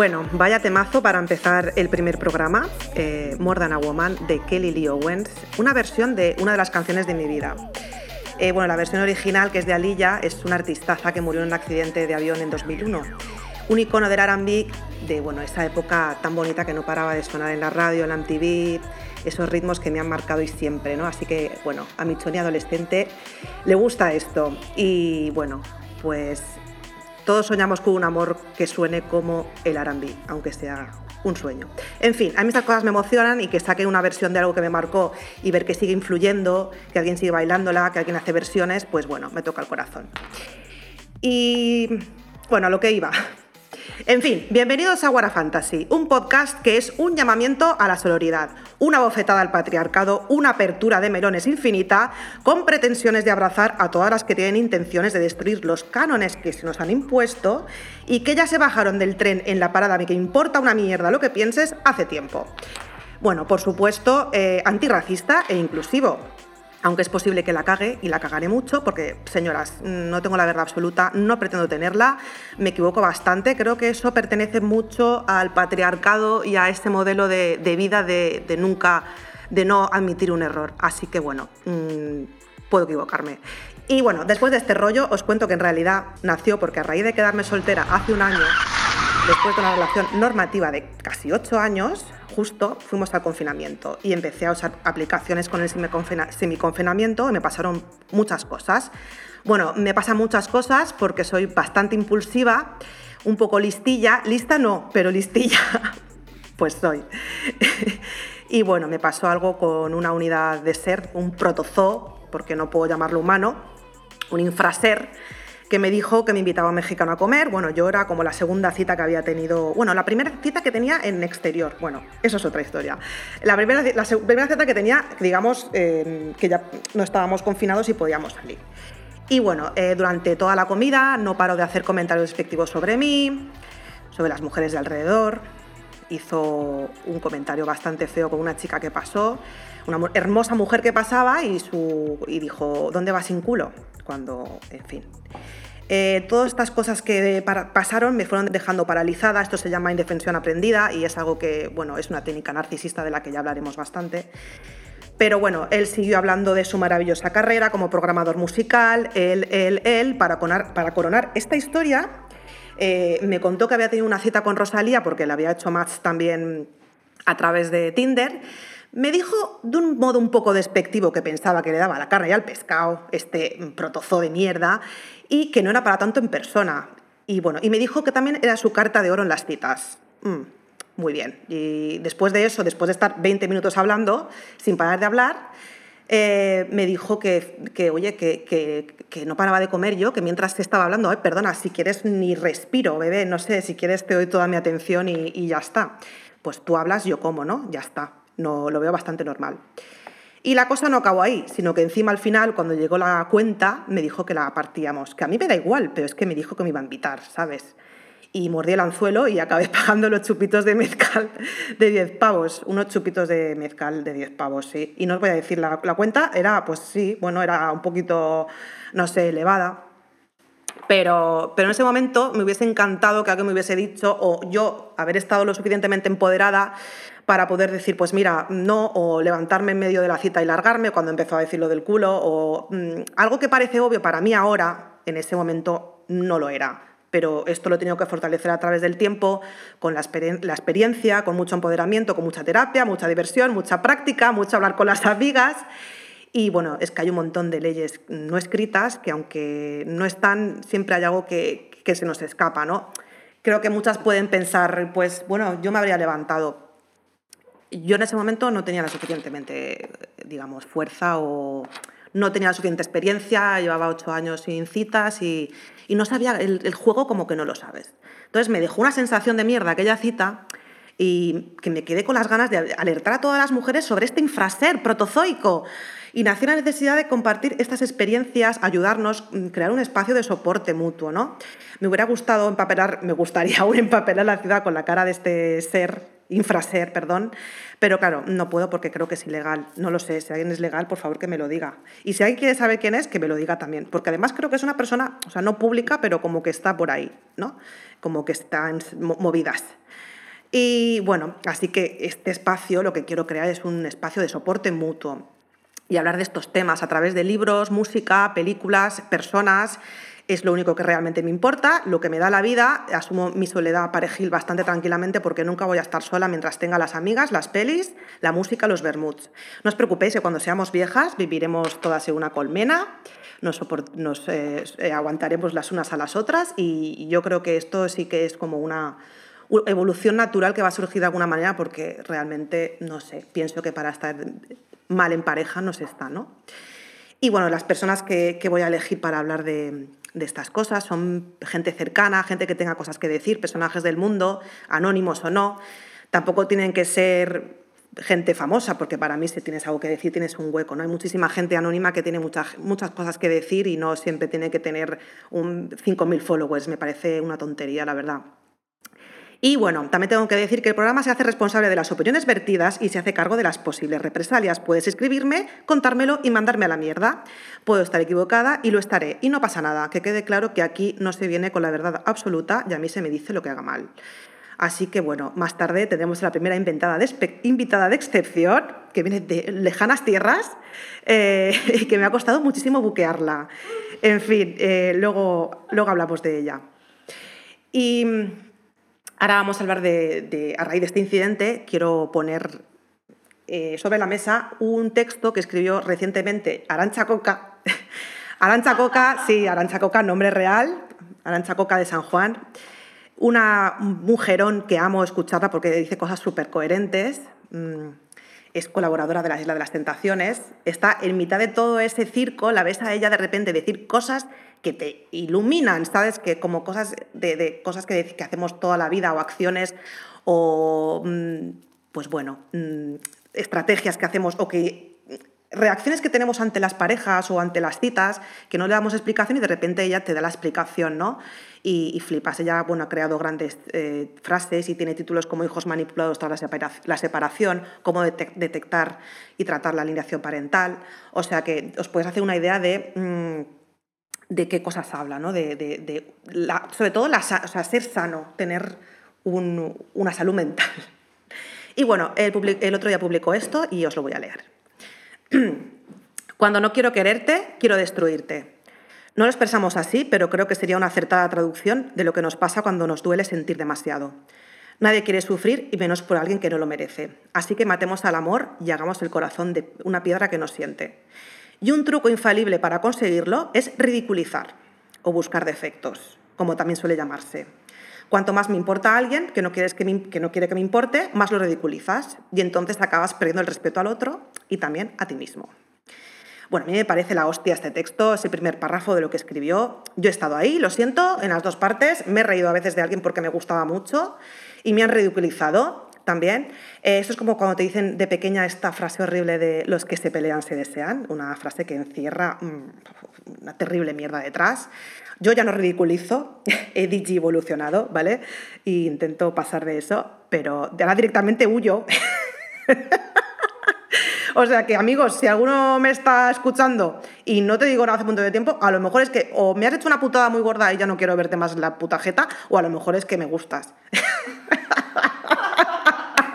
Bueno, vaya temazo para empezar el primer programa, eh, More Than a Woman, de Kelly Lee Owens, una versión de una de las canciones de mi vida. Eh, bueno, la versión original, que es de Alilla, es una artistaza que murió en un accidente de avión en 2001. Un icono del R&B de bueno, esa época tan bonita que no paraba de sonar en la radio, en la MTV, esos ritmos que me han marcado y siempre, ¿no? Así que, bueno, a mi Tony adolescente le gusta esto. Y bueno, pues todos soñamos con un amor que suene como el R&B, aunque sea un sueño. En fin, a mí estas cosas me emocionan y que saquen una versión de algo que me marcó y ver que sigue influyendo, que alguien sigue bailándola, que alguien hace versiones, pues bueno, me toca el corazón. Y bueno, a lo que iba. En fin, bienvenidos a Guara Fantasy, un podcast que es un llamamiento a la sororidad, una bofetada al patriarcado, una apertura de melones infinita, con pretensiones de abrazar a todas las que tienen intenciones de destruir los cánones que se nos han impuesto y que ya se bajaron del tren en la parada, que importa una mierda lo que pienses, hace tiempo. Bueno, por supuesto, eh, antirracista e inclusivo aunque es posible que la cague y la cagaré mucho, porque, señoras, no tengo la verdad absoluta, no pretendo tenerla, me equivoco bastante, creo que eso pertenece mucho al patriarcado y a este modelo de, vida de, nunca, de no admitir un error. Así que, bueno, mm, puedo equivocarme. Y bueno, después de este rollo, os cuento que en realidad nació porque a raíz de quedarme soltera hace un año, después de una relación normativa de casi ocho años, justo fuimos al confinamiento y empecé a usar aplicaciones con el semiconfinamiento y me pasaron muchas cosas. Bueno, me pasan muchas cosas porque soy bastante impulsiva, un poco listilla, lista no, pero listilla, pues soy. y bueno, me pasó algo con una unidad de ser, un protozoo, porque no puedo llamarlo humano, un infraser que me dijo que me invitaba a mexicano a comer. Bueno, yo era como la segunda cita que había tenido, bueno, la primera cita que tenía en exterior. Bueno, eso es otra historia. La primera, la primera cita que tenía, digamos, eh, que ya no estábamos confinados y podíamos salir. Y bueno, eh, durante toda la comida no paro de hacer comentarios despectivos sobre mí, sobre las mujeres de alrededor. Hizo un comentario bastante feo con una chica que pasó, una hermosa mujer que pasaba y, su, y dijo, ¿dónde vas sin culo? Cuando, en fin. Eh, todas estas cosas que pasaron me fueron dejando paralizada, esto se llama indefensión aprendida y es algo que, bueno, es una técnica narcisista de la que ya hablaremos bastante. Pero bueno, él siguió hablando de su maravillosa carrera como programador musical, él, él, él, para coronar, para coronar esta historia. Eh, me contó que había tenido una cita con Rosalía porque le había hecho match también a través de Tinder me dijo de un modo un poco despectivo que pensaba que le daba la carne y al pescado, este protozoo de mierda, y que no era para tanto en persona. Y bueno, y me dijo que también era su carta de oro en las citas. Mm, muy bien. Y después de eso, después de estar 20 minutos hablando, sin parar de hablar, eh, me dijo que, que oye, que, que, no paraba de comer yo, que mientras estaba hablando, Ay, perdona, si quieres ni respiro, bebé, no sé, si quieres te doy toda mi atención y, y ya está. Pues tú hablas, yo como, ¿no? Ya está no, lo veo bastante normal. Y la cosa no acabó ahí, sino que encima al final, cuando llegó la cuenta, me dijo que la partíamos. Que a mí me da igual, pero es que me dijo que me iba a invitar, ¿sabes? Y mordí el anzuelo y acabé pagando los chupitos de mezcal de 10 pavos. Unos chupitos de mezcal de 10 pavos, sí. Y no os voy a decir, la, cuenta era, pues sí, bueno, era un poquito, no sé, elevada. Pero, pero en ese momento me hubiese encantado que alguien me hubiese dicho, o yo haber estado lo suficientemente empoderada para poder decir, pues mira, no, o levantarme en medio de la cita y largarme cuando empezó a decir lo del culo, o mm, algo que parece obvio para mí ahora, en ese momento no lo era. Pero esto lo he tenido que fortalecer a través del tiempo, con la, la experiencia, con mucho empoderamiento, con mucha terapia, mucha diversión, mucha práctica, mucho hablar con las amigas. Y bueno, es que hay un montón de leyes no escritas que aunque no están, siempre hay algo que, que se nos escapa, ¿no? Creo que muchas pueden pensar, pues bueno, yo me habría levantado, yo en ese momento no tenía la suficientemente, digamos, fuerza o no tenía la suficiente experiencia, llevaba ocho años sin citas y, no sabía, el, el, juego como que no lo sabes. Entonces me dejó una sensación de mierda aquella cita y que me quedé con las ganas de alertar a todas las mujeres sobre este infraser protozoico. Y nació la necesidad de compartir estas experiencias, ayudarnos, mm, crear un espacio de soporte mutuo. ¿no? Me hubiera gustado empapelar, me gustaría aún empapelar la ciudad con la cara de este ser infraser, perdón, pero claro, no puedo porque creo que es ilegal. No lo sé, si alguien es legal, por favor que me lo diga. Y si alguien quiere saber quién es, que me lo diga también, porque además creo que es una persona, o sea, no pública, pero como que está por ahí, ¿no? Como que está en movidas. Y bueno, así que este espacio lo que quiero crear es un espacio de soporte mutuo y hablar de estos temas a través de libros, música, películas, personas es lo único que realmente me importa, lo que me da la vida, asumo mi soledad parejil bastante tranquilamente porque nunca voy a estar sola mientras tenga las amigas, las pelis, la música, los vermuts. No os preocupéis que cuando seamos viejas viviremos todas en una colmena, nos, nos eh, eh, aguantaremos las unas a las otras y yo creo que esto sí que es como una evolución natural que va a surgir de alguna manera porque realmente, no sé, pienso que para estar mal en pareja no se está, ¿no? Y bueno, las personas que, que voy a elegir para hablar de, de estas cosas, son gente cercana, gente que tenga cosas que decir, personajes del mundo, anónimos o no. Tampoco tienen que ser gente famosa, porque para mí si tienes algo que decir tienes un hueco. ¿no? Hay muchísima gente anónima que tiene muchas, muchas cosas que decir y no siempre tiene que tener un 5.000 followers. Me parece una tontería, la verdad. Y bueno, también tengo que decir que el programa se hace responsable de las opiniones vertidas y se hace cargo de las posibles represalias. Puedes escribirme, contármelo y mandarme a la mierda. Puedo estar equivocada y lo estaré. Y no pasa nada, que quede claro que aquí no se viene con la verdad absoluta y a mí se me dice lo que haga mal. Así que bueno, más tarde tendremos la primera invitada de, excepción, que viene de lejanas tierras eh, y que me ha costado muchísimo buquearla. En fin, eh, luego, luego hablamos de ella. Y Ahora vamos a hablar de, a raíz de este incidente, quiero poner eh, sobre la mesa un texto que escribió recientemente Arancha Coca. Arancha Coca, sí, Arancha Coca, nombre real, Arancha Coca de San Juan. Una mujerón que amo escucharla porque dice cosas súper coherentes. Mm, es colaboradora de la Isla de las Tentaciones. Está en mitad de todo ese circo, la ves a ella de repente decir cosas que te iluminan, ¿sabes? Que como cosas, de, cosas que, que, hacemos toda la vida o acciones o, mm, pues bueno, mm, estrategias que hacemos o que reacciones que tenemos ante las parejas o ante las citas que no le damos explicación y de repente ella te da la explicación, ¿no? Y, flipas. Ella bueno, ha creado grandes eh, frases y tiene títulos como Hijos manipulados tras la separación, cómo detectar y tratar la alineación parental. O sea que os podéis hacer una idea de... Mm, de qué cosas habla, ¿no? de, sobre todo la, ser sano, tener una salud mental. Y bueno, el, el otro día publicó esto y os lo voy a leer. Cuando no quiero quererte, quiero destruirte. No lo expresamos así, pero creo que sería una acertada traducción de lo que nos pasa cuando nos duele sentir demasiado. Nadie quiere sufrir y menos por alguien que no lo merece. Así que matemos al amor y hagamos el corazón de una piedra que nos siente. Y un truco infalible para conseguirlo es ridiculizar o buscar defectos, como también suele llamarse. Cuanto más me importa a alguien que no, quieres que, que no quiere que me importe, más lo ridiculizas y entonces acabas perdiendo el respeto al otro y también a ti mismo. Bueno, a mí me parece la hostia este texto, ese primer párrafo de lo que escribió. Yo he estado ahí, lo siento, en las dos partes. Me he reído a veces de alguien porque me gustaba mucho y me han ridiculizado también. Eh, eso es como cuando te dicen de pequeña esta frase horrible de los que se pelean se desean, una frase que encierra mm, una terrible mierda detrás. Yo ya no ridiculizo, he digi evolucionado, ¿vale? Y intento pasar de eso, pero ahora directamente huyo. O sea que, amigos, si alguno me está escuchando y no te digo nada hace punto de tiempo, a lo mejor es que o me has hecho una putada muy gorda y ya no quiero verte más la puta jeta, o a lo mejor es que me gustas.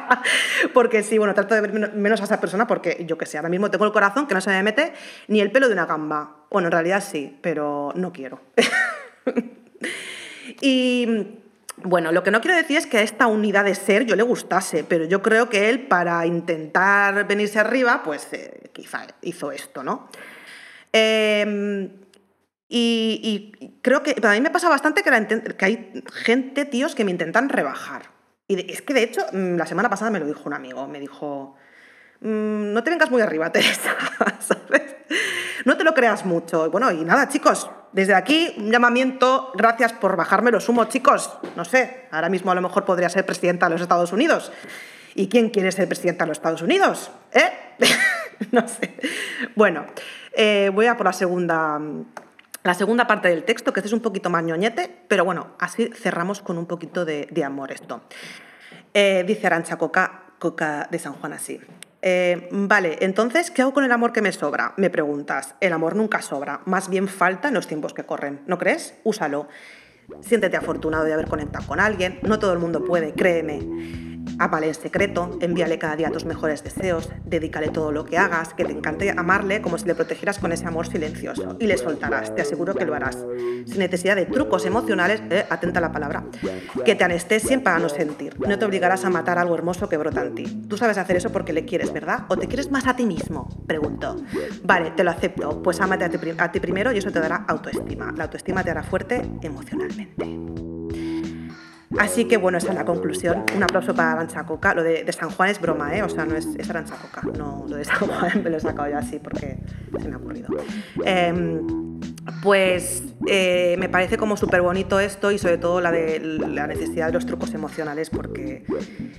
porque sí, bueno, trato de ver menos a esa persona porque, yo que sé, ahora mismo tengo el corazón que no se me mete ni el pelo de una gamba. Bueno, en realidad sí, pero no quiero. y bueno, lo que no quiero decir es que a esta unidad de ser yo le gustase, pero yo creo que él, para intentar venirse arriba, pues eh, quizá hizo esto, ¿no? Em, y, creo que a mí me pasa bastante que, que hay gente, tíos, que me intentan rebajar. Y es que de hecho, mm, la semana pasada me lo dijo un amigo, me dijo, mm, no te vengas muy arriba, Teresa, ¿sabes? no te lo creas mucho. Bueno, y nada, chicos, desde aquí un llamamiento, gracias por bajarme los humos, chicos. No sé, ahora mismo a lo mejor podría ser presidenta de los Estados Unidos. ¿Y quién quiere ser presidenta de los Estados Unidos? ¿Eh? no sé. Bueno, eh, voy a por la segunda, la segunda parte del texto, que este es un poquito más ñoñete, pero bueno, así cerramos con un poquito de, amor esto. Eh, dice Arancha Coca, Coca de San Juan así. Eh, vale, entonces, ¿qué hago con el amor que me sobra? Me preguntas. El amor nunca sobra, más bien falta en los tiempos que corren. ¿No crees? Úsalo. Siéntete afortunado de haber conectado con alguien. No todo el mundo puede, créeme. Ámale en secreto, envíale cada día tus mejores deseos, dedícale todo lo que hagas, que te encante amarle como si le protegieras con ese amor silencioso y le soltarás, te aseguro que lo harás. Sin necesidad de trucos emocionales, eh, atenta a la palabra, que te anestesien para no sentir. No te obligarás a matar algo hermoso que brota en ti. Tú sabes hacer eso porque le quieres, ¿verdad? ¿O te quieres más a ti mismo? Pregunto. Vale, te lo acepto, pues ámate a ti, a ti primero y eso te dará autoestima. La autoestima te hará fuerte emocionalmente. Así que bueno, esa es la conclusión. Un aplauso para Arancha Coca. Lo de, San Juan es broma, ¿eh? O sea, no es, es Arancha Coca. No, lo de San Juan me lo he sacado yo así porque se me ha ocurrido. Em, pues eh, me parece como súper bonito esto y sobre todo la de la necesidad de los trucos emocionales porque,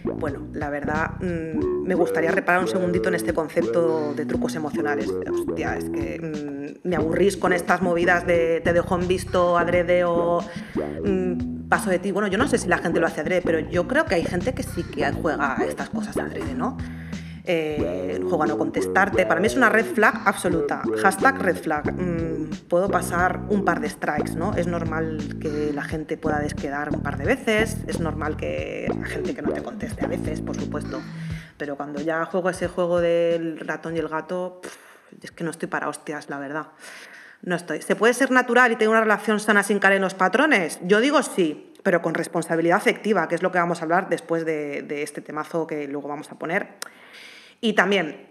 bueno, la verdad mm, me gustaría reparar un segundito en este concepto de trucos emocionales. Hostia, es que mm, me aburrís con estas movidas de te dejo en visto adrede o mm, paso de ti. Bueno, yo no sé si la gente lo hace adrede, pero yo creo que hay gente que sí que juega a estas cosas adrede, ¿no? Eh, juego a no contestarte. Para mí es una red flag absoluta. Hashtag red flag. Mm, puedo pasar un par de strikes, ¿no? Es normal que la gente pueda desquedar un par de veces, es normal que la gente que no te conteste a veces, por supuesto. Pero cuando ya juego ese juego del ratón y el gato, es que no estoy para hostias, la verdad. No estoy. ¿Se puede ser natural y tener una relación sana sin caer en los patrones? Yo digo sí, pero con responsabilidad afectiva, que es lo que vamos a hablar después de, de este temazo que luego vamos a poner. Y también,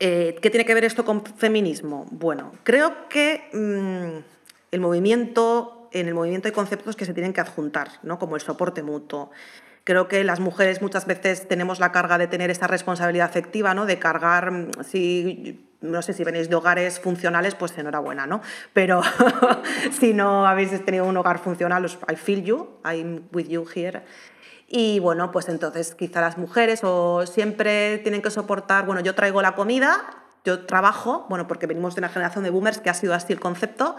eh, ¿qué tiene que ver esto con feminismo? Bueno, creo que mm, el movimiento, en el movimiento hay conceptos que se tienen que adjuntar, ¿no? como el soporte mutuo. Creo que las mujeres muchas veces tenemos la carga de tener esa responsabilidad afectiva, ¿no? de cargar, mm, si no sé si venís de hogares funcionales, pues enhorabuena, ¿no? Pero si no habéis tenido un hogar funcional, I feel you, I'm with you here. Y bueno, pues entonces quizá las mujeres o siempre tienen que soportar, bueno, yo traigo la comida, yo trabajo, bueno, porque venimos de una generación de boomers que ha sido así el concepto,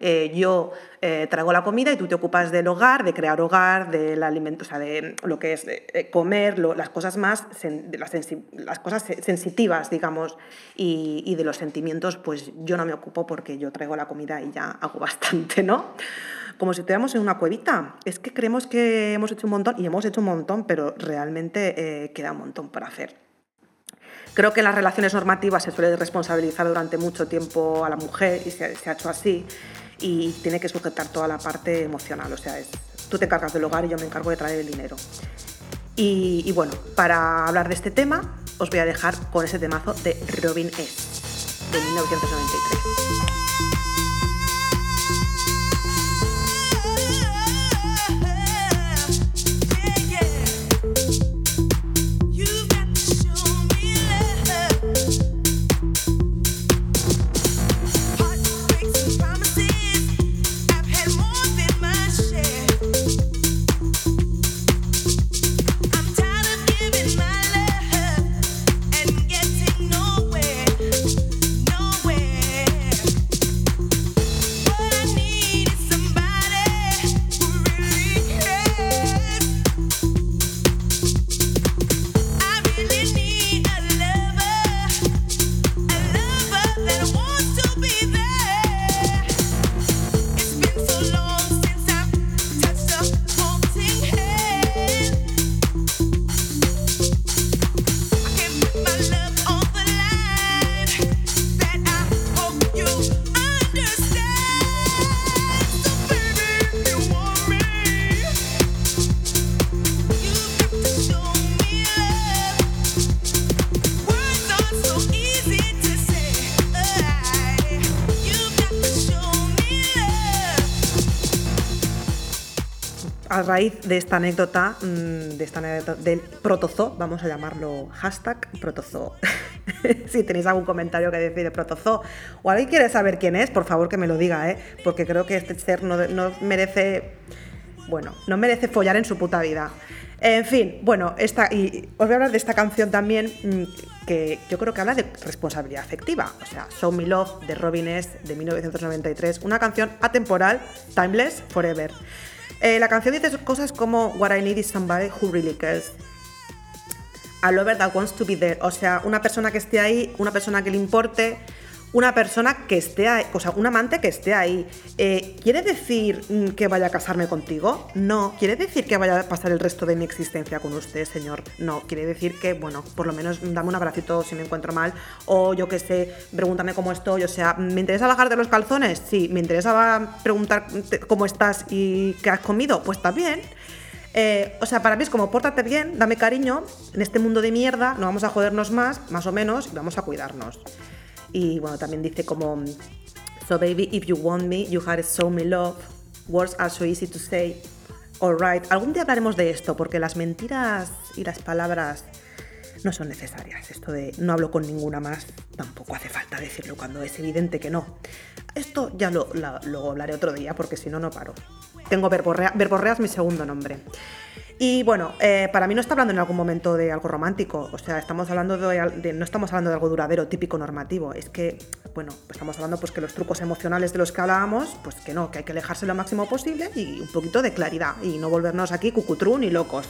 eh, yo eh, traigo la comida y tú te ocupas del hogar, de crear hogar, del alimento, o sea, de lo que es eh, comer, las cosas más, las, las, cosas sensitivas, digamos, y, y de los sentimientos, pues yo no me ocupo porque yo traigo la comida y ya hago bastante, ¿no? Como si estuviéramos en una cuevita. Es que creemos que hemos hecho un montón y hemos hecho un montón, pero realmente eh, queda un montón por hacer. Creo que en las relaciones normativas se suele responsabilizar durante mucho tiempo a la mujer y se, ha hecho así y tiene que sujetar toda la parte emocional. O sea, es, tú te encargas del hogar y yo me encargo de traer el dinero. Y, y bueno, para hablar de este tema os voy a dejar con ese temazo de Robin S. de 1993. Raíz de esta anécdota, mm, de esta anécdota del protozoo, vamos a llamarlo hashtag protozoo. si tenéis algún comentario que decir de protozoo o alguien quiere saber quién es, por favor que me lo diga, ¿eh? porque creo que este ser no, no merece, bueno, no merece follar en su puta vida. En fin, bueno, esta, y os voy a hablar de esta canción también mm, que yo creo que habla de responsabilidad afectiva. O sea, Show Me Love de Robin S. de 1993, una canción atemporal, timeless, forever. Eh, la canción dice cosas como What I need is somebody who really cares. A lover that wants to be there. O sea, una persona que esté ahí, una persona que le importe, una persona que esté ahí, o sea, un amante que esté ahí. Eh, ¿Quiere decir mm, que vaya a casarme contigo? No. ¿Quiere decir que vaya a pasar el resto de mi existencia con usted, señor? No. Quiere decir que, bueno, por lo menos dame un abracito si me encuentro mal. O yo qué sé, pregúntame cómo estoy. O sea, ¿me interesa bajar de los calzones? Sí. ¿Me interesa preguntar cómo estás y qué has comido? Pues también. Eh, o sea, para mí es como, pórtate bien, dame cariño, en este mundo de mierda no vamos a jodernos más, más o menos, y vamos a cuidarnos. Y bueno, también dice como, so baby, if you want me, you had so me love, words are so easy to say, alright. Algún día hablaremos de esto, porque las mentiras y las palabras no son necesarias. Esto de no hablo con ninguna más, tampoco hace falta decirlo cuando es evidente que no. Esto ya lo, lo, hablaré otro día, porque si no, no paro. Tengo verborrea, verborreas mi segundo nombre. Y bueno, eh, para mí no está hablando en algún momento de algo romántico, o sea, estamos hablando de, no estamos hablando de algo duradero, típico, normativo. Es que, bueno, estamos hablando pues que los trucos emocionales de los que hablábamos, pues que no, que hay que alejarse lo máximo posible y un poquito de claridad y no volvernos aquí cucutrún y locos.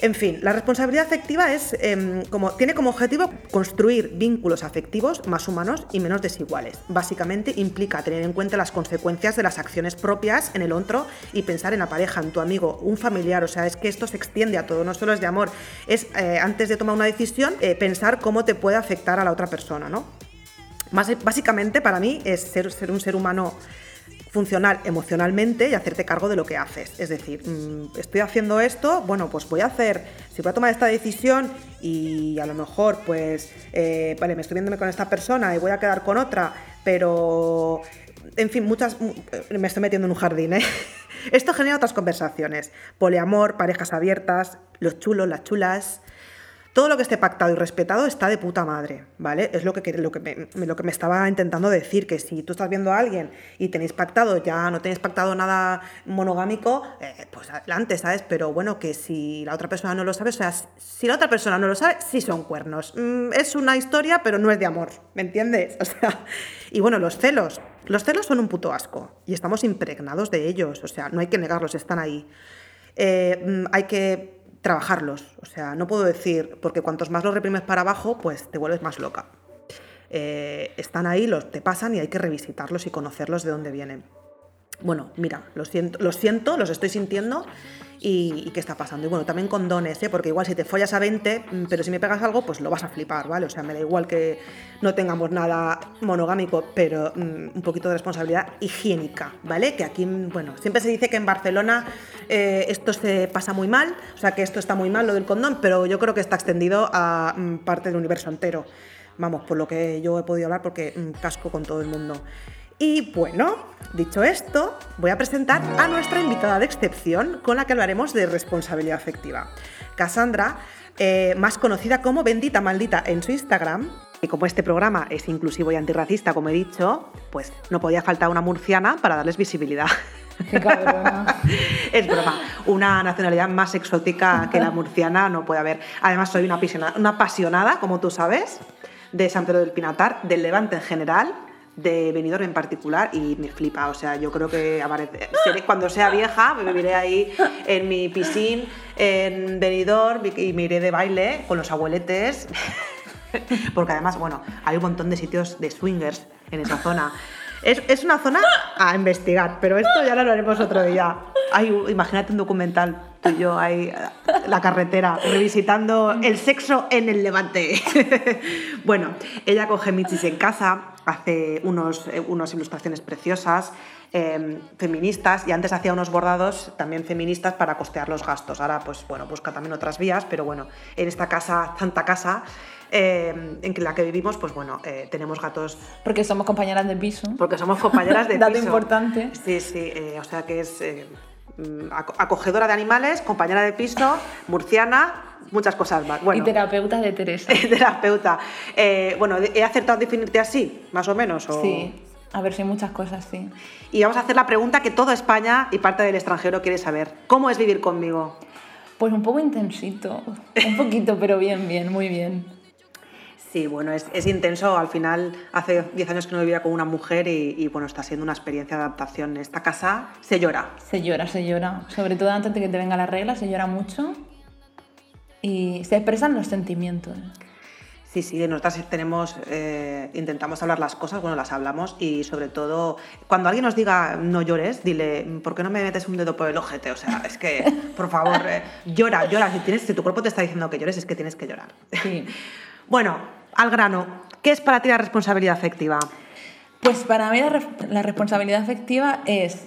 En fin, la responsabilidad afectiva es, em, como, tiene como objetivo construir vínculos afectivos más humanos y menos desiguales. Básicamente implica tener en cuenta las consecuencias de las acciones propias en el otro y pensar en la pareja, en tu amigo, un familiar. O sea, es que esto se extiende a todo, no solo es de amor. Es eh, antes de tomar una decisión, eh, pensar cómo te puede afectar a la otra persona, ¿no? Básicamente para mí es ser un ser humano funcional emocionalmente y hacerte cargo de lo que haces. Es decir, mm, estoy haciendo esto, bueno, pues voy a hacer, si voy a tomar esta decisión y a lo mejor, pues, eh, vale, me estoy viéndome con esta persona y voy a quedar con otra, pero, en fin, muchas, me estoy metiendo en un jardín, ¿eh? Esto genera otras conversaciones, poliamor, parejas abiertas, los chulos, las chulas, todo lo que esté pactado y respetado está de puta madre, ¿vale? Es lo que, lo que, me, lo que me estaba intentando decir, que si tú estás viendo a alguien y tenéis pactado, ya no tenéis pactado nada monogámico, eh, pues adelante, ¿sabes? Pero bueno, que si la otra persona no lo sabe, o sea, si la otra persona no lo sabe, sí son cuernos. Mm, es una historia, pero no es de amor, ¿me entiendes? O sea, y bueno, los celos. Los celos son un puto asco y estamos impregnados de ellos, o sea, no hay que negarlos, están ahí. Eh, mm, hay que trabajarlos. O sea, no puedo decir, porque cuantos más los reprimes para abajo, pues te vuelves más loca. Eh, están ahí, los te pasan y hay que revisitarlos y conocerlos de dónde vienen. Bueno, mira, los siento, los, siento, los estoy sintiendo y, qué está pasando. Y bueno, también condones, ¿eh? porque igual si te follas a 20, mm, pero si me pegas algo, pues lo vas a flipar, ¿vale? O sea, me da igual que no tengamos nada monogámico, pero mm, un poquito de responsabilidad higiénica, ¿vale? Que aquí, mm, bueno, siempre se dice que en Barcelona eh, esto se pasa muy mal, o sea, que esto está muy mal, lo del condón, pero yo creo que está extendido a parte del universo entero. Vamos, por lo que yo he podido hablar, porque casco con todo el mundo. Y bueno, dicho esto, voy a presentar a nuestra invitada de excepción con la que hablaremos de responsabilidad afectiva. Cassandra, eh, más conocida como Bendita Maldita en su Instagram. Y como este programa es inclusivo y antirracista, como he dicho, pues no podía faltar una murciana para darles visibilidad. Qué es broma. Una nacionalidad más exótica que la murciana no puede haber. Además, soy una apasionada, una apasionada como tú sabes, de San Pedro del Pinatar, del Levante en general de Benidorm en particular y me flipa. O sea, yo creo que cuando sea vieja me viviré ahí en mi piscina en Benidorm y me iré de baile con los abueletes. Porque además, bueno, hay un montón de sitios de swingers en esa zona. Es, es, una zona a investigar, pero esto ya lo haremos otro día. Hay, imagínate un documental, tú y yo ahí, la carretera, revisitando el sexo en el levante. bueno, ella coge michis en casa, hace unos, eh, unas ilustraciones preciosas, em, feministas, y antes hacía unos bordados también feministas para costear los gastos. Ahora, pues bueno, busca también otras vías, pero bueno, en esta casa, tanta casa, em, en la que vivimos, pues bueno, eh, tenemos gatos. Porque somos compañeras de piso. Porque somos compañeras de piso. Dato importante. Sí, sí, eh, o sea que es acogedora de animales, compañera de piso, murciana, muchas cosas más. Bueno, Y terapeuta de Teresa. terapeuta. Eh, bueno, ¿he acertado definirte así, más o menos? o- Sí, a ver si hay muchas cosas, sí. Y vamos a hacer la pregunta que toda España y parte del extranjero quiere saber. ¿Cómo es vivir conmigo? Pues un poco intensito, un poquito, pero bien, bien, muy bien. Sí, bueno, es, es intenso. Al final, hace 10 años que no vivía con una mujer y, y, bueno, está siendo una experiencia de adaptación. En esta casa se llora. Se llora, se llora. Sobre todo antes de que te venga la regla, se llora mucho. Y se expresan los sentimientos. Sí, sí, nosotras tenemos, eh, intentamos hablar las cosas, bueno, las hablamos y sobre todo, cuando alguien nos diga no llores, dile, ¿por qué no me metes un dedo por el ojete? O sea, es que, por favor, eh, llora, llora. Si, tienes, si tu cuerpo te está diciendo que llores, es que tienes que llorar. Sí. bueno, al grano, ¿qué es para ti la responsabilidad afectiva? Pues para mí la, re- la responsabilidad afectiva es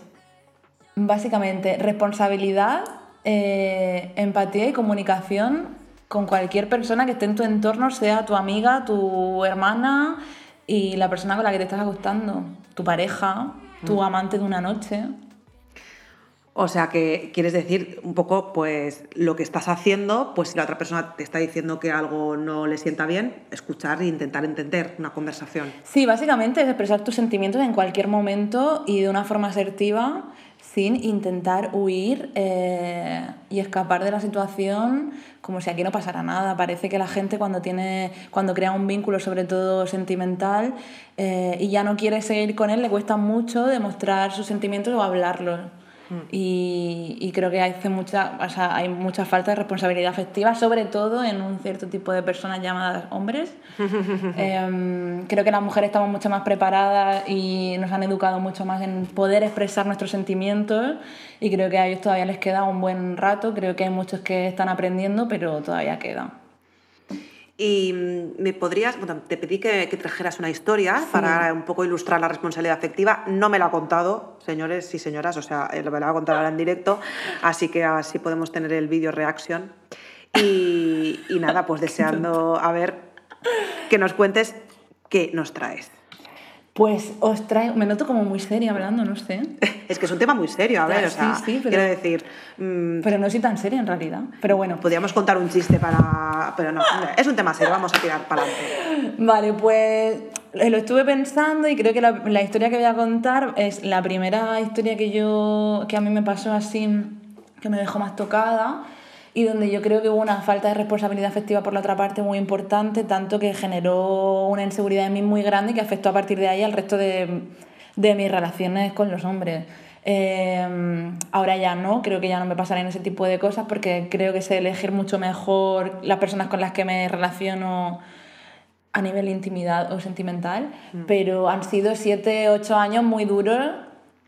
básicamente responsabilidad, eh, empatía y comunicación con cualquier persona que esté en tu entorno, sea tu amiga, tu hermana y la persona con la que te estás acostando, tu pareja, tu amante de una noche. O sea, que quieres decir un poco, pues, lo que estás haciendo, pues si la otra persona te está diciendo que algo no le sienta bien, escuchar e intentar entender una conversación. Sí, básicamente es expresar tus sentimientos en cualquier momento y de una forma asertiva, sin intentar huir eh, y escapar de la situación como si aquí no pasara nada. Parece que la gente cuando tiene, cuando crea un vínculo, sobre todo sentimental, eh, y ya no quiere seguir con él, le cuesta mucho demostrar sus sentimientos o hablarlos. Y, y creo que hace mucha, o sea, hay mucha falta de responsabilidad afectiva, sobre todo en un cierto tipo de personas llamadas hombres. Em, creo que las mujeres estamos mucho más preparadas y nos han educado mucho más en poder expresar nuestros sentimientos y creo que a ellos todavía les queda un buen rato. Creo que hay muchos que están aprendiendo, pero todavía queda. Y mm, me podrías, bueno, te pedí que, que trajeras una historia para un poco ilustrar la responsabilidad afectiva. No me la ha contado, señores y señoras, o sea, eh, me la va a contar ahora en directo, así que así podemos tener el vídeo reaction. Y, y nada, pues deseando a ver que nos cuentes qué nos traes. Pues os traigo, me noto como muy seria hablando, no sé. Es que es un tema muy serio, a ver, o sea, sí, sí, pero- quiero decir, mm, Pero no soy tan seria en realidad. Pero bueno, podríamos contar un chiste para... Pero no, es un tema serio, vamos a tirar para adelante. Vale, pues eh, lo estuve pensando y creo que la, la historia que voy a contar es la primera historia que yo que a mí me pasó así que me dejó más tocada y donde yo creo que hubo una falta de responsabilidad afectiva por la otra parte muy importante, tanto que generó una inseguridad en mí muy grande y que afectó a partir de ahí al resto de, de mis relaciones con los hombres. Eh, ahora ya no, creo que ya no me pasarán ese tipo de cosas porque creo que sé elegir mucho mejor las personas con las que me relaciono a nivel intimidad o sentimental, pero han sido siete, ocho años muy duros,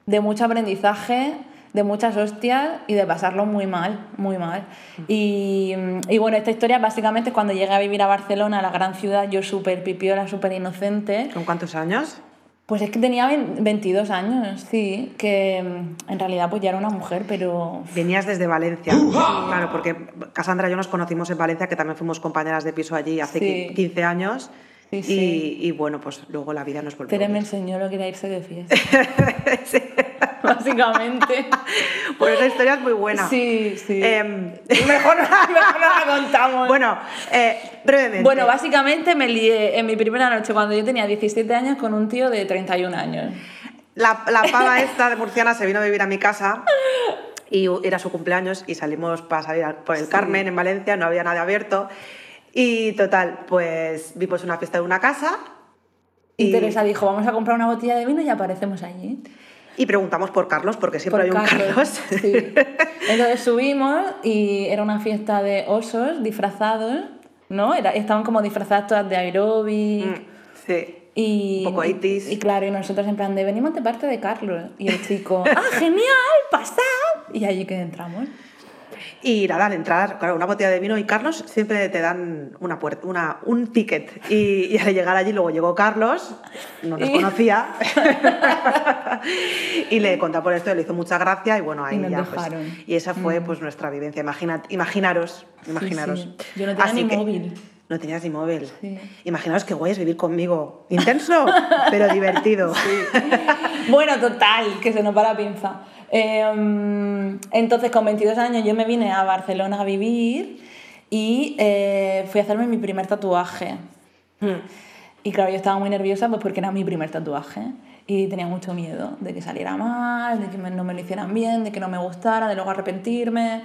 de mucho aprendizaje, de muchas hostias y de pasarlo muy mal, muy mal. Y, y bueno, esta historia básicamente es cuando llegué a vivir a Barcelona, la gran ciudad, yo súper pipiola, súper inocente, ¿Con cuántos años? pues es que tenía 22 años, sí, que mm, en realidad pues ya era una mujer, pero Venías desde Valencia. Claro, porque Cassandra y yo nos conocimos en Valencia, que también fuimos compañeras de piso allí hace Sí. 15 años. Sí, y, sí. y bueno, pues luego la vida nos volvió. Tere me enseñó lo que era irse de fiesta. Básicamente. Pues esa historia es muy buena. Sí, sí. Em, mejor, mejor no la contamos. bueno, eh, brevemente. Bueno, básicamente me lié en mi primera noche cuando yo tenía 17 años con un tío de 31 años. La, la pava esta de Murciana se vino a vivir a mi casa y era su cumpleaños y salimos para salir al- por el Carmen en Valencia, no había nada abierto. Y total, pues vimos una fiesta de una casa Y, Y- Teresa dijo, vamos a comprar una botella de vino y aparecemos allí. Y preguntamos por Carlos, porque siempre Por hay un Carlos. Sí. Entonces subimos y era una fiesta de osos disfrazados, ¿no? Era, estaban como disfrazadas todas de aeróbic. Mm, sí. Y, Un poco 80s. y claro, y nosotros en plan de venimos de parte de Carlos. Y el chico, ¡ah, genial! ¡Pasad! Y allí que entramos. Y nada, al entrar, claro, una botella de vino y Carlos siempre te dan una puerta, una, un ticket. Y, y al llegar allí, luego llegó Carlos, no nos Y- conocía, y le contó por esto, y le hizo mucha gracia y bueno, ahí Y ya. pues, y esa fue pues nuestra vivencia. Imagina, imaginaros, imaginaros. sí. Yo no tenía ni móvil. No tenías ni móvil. Sí. Imaginaos qué guay es vivir conmigo. Intenso, pero divertido. Bueno, total, que se nos va la pinza. Eh, entonces, con 22 años, yo me vine a Barcelona a vivir y eh, fui a hacerme mi primer tatuaje. Hmm. Y claro, yo estaba muy nerviosa pues porque era mi primer tatuaje. Y tenía mucho miedo de que saliera mal, de que me- no me lo hicieran bien, de que no me gustara, de luego arrepentirme.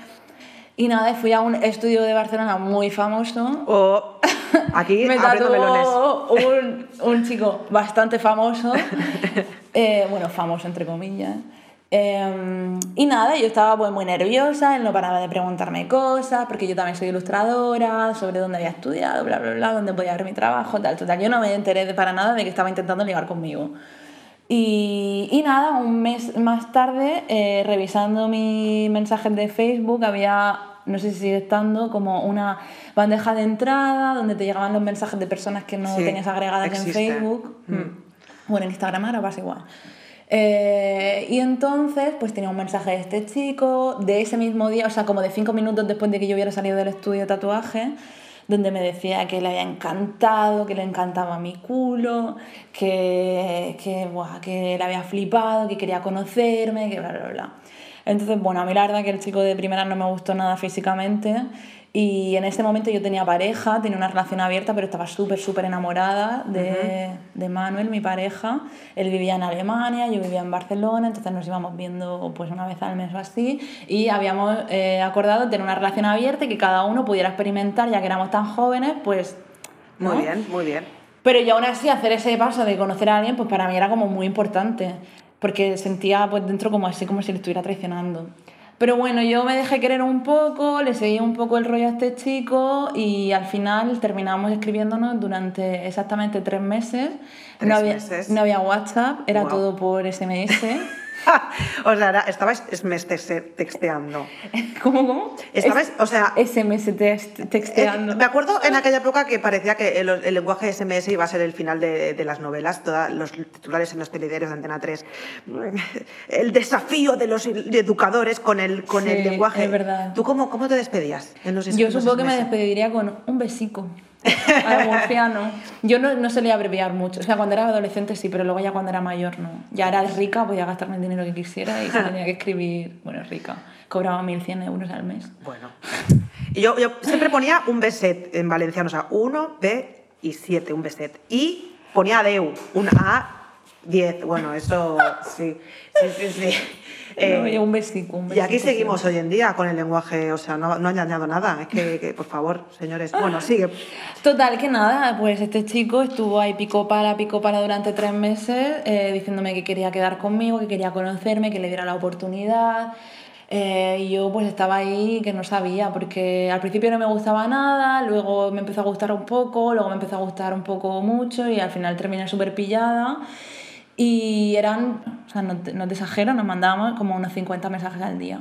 Y nada, fui a un estudio de Barcelona muy famoso O aquí me tatuó un, un chico bastante famoso, eh, bueno, famoso entre comillas. Eh, y nada, yo estaba pues, muy nerviosa, él no paraba de preguntarme cosas, porque yo también soy ilustradora, sobre dónde había estudiado, bla, bla, bla, dónde podía ver mi trabajo, tal, total. Yo no me enteré de para nada de que estaba intentando ligar conmigo. Y, y nada, un mes más tarde, eh, revisando mis mensajes de Facebook, había, no sé si sigue estando, como una bandeja de entrada donde te llegaban los mensajes de personas que no Sí, tenías agregadas existe. en Facebook. Mm. Bueno, en Instagram ahora pasa igual. Eh, y entonces, pues tenía un mensaje de este chico, de ese mismo día, o sea, como de cinco minutos después de que yo hubiera salido del estudio de tatuaje, donde me decía que le había encantado, que le encantaba mi culo, que, que, buah, que le había flipado, que quería conocerme, que bla, bla, bla. Entonces, bueno, a mí la verdad que el chico de primera no me gustó nada físicamente y en ese momento yo tenía pareja, tenía una relación abierta, pero estaba súper, súper enamorada de, de Manuel, mi pareja. Él vivía en Alemania, yo vivía en Barcelona, entonces nos íbamos viendo pues una vez al mes o así y habíamos eh, acordado tener una relación abierta y que cada uno pudiera experimentar, ya que éramos tan jóvenes, pues... Muy ¿no? bien, muy bien. Pero yo aún así hacer ese paso de conocer a alguien, pues para mí era como muy importante, porque sentía pues dentro como así como si le estuviera traicionando. Pero bueno, yo me dejé querer un poco, le seguí un poco el rollo a este chico y al final terminamos escribiéndonos durante exactamente tres meses. Tres no, había, meses. no había WhatsApp, era todo por SMS. o sea, estabais esmes- texteando. ¿Cómo, cómo? Estabais, o sea, SMS Eh, texteando. me acuerdo en aquella época que parecía que el, el lenguaje SMS iba a ser el final de, de las novelas, todos los titulares en los telediarios de Antena 3. El desafío de los educadores con el, con el Sí, lenguaje. es verdad. ¿Tú cómo, cómo te despedías en los Yo los supongo que me despediría con un besico. Murciano. Yo no, no solía abreviar mucho. O sea, cuando era adolescente sí, pero luego ya cuando era mayor no. Ya era rica, podía gastarme el dinero que quisiera y se tenía que escribir. Bueno, rica. Cobraba 1.100 euros al mes. Bueno. Y yo, yo siempre ponía un beset en valenciano, o sea, uno, B y siete, un beset. Y ponía Deu, un A, 10. Bueno, eso sí. Sí, sí, sí. Eh, No, un besico, un y aquí seguimos hoy en día con el lenguaje, o sea, no, no ha añadido nada. Es que, que, por favor, señores. Bueno, sigue. Total, que nada, pues este chico estuvo ahí pico para, pico para durante tres meses, eh, diciéndome que quería quedar conmigo, que quería conocerme, que le diera la oportunidad. Eh, y yo pues estaba ahí que no sabía, porque al principio no me gustaba nada, luego me empezó a gustar un poco, luego me empezó a gustar un poco mucho y al final terminé súper pillada. Y eran, o sea, no te, no te exagero, nos mandábamos como unos 50 mensajes al día.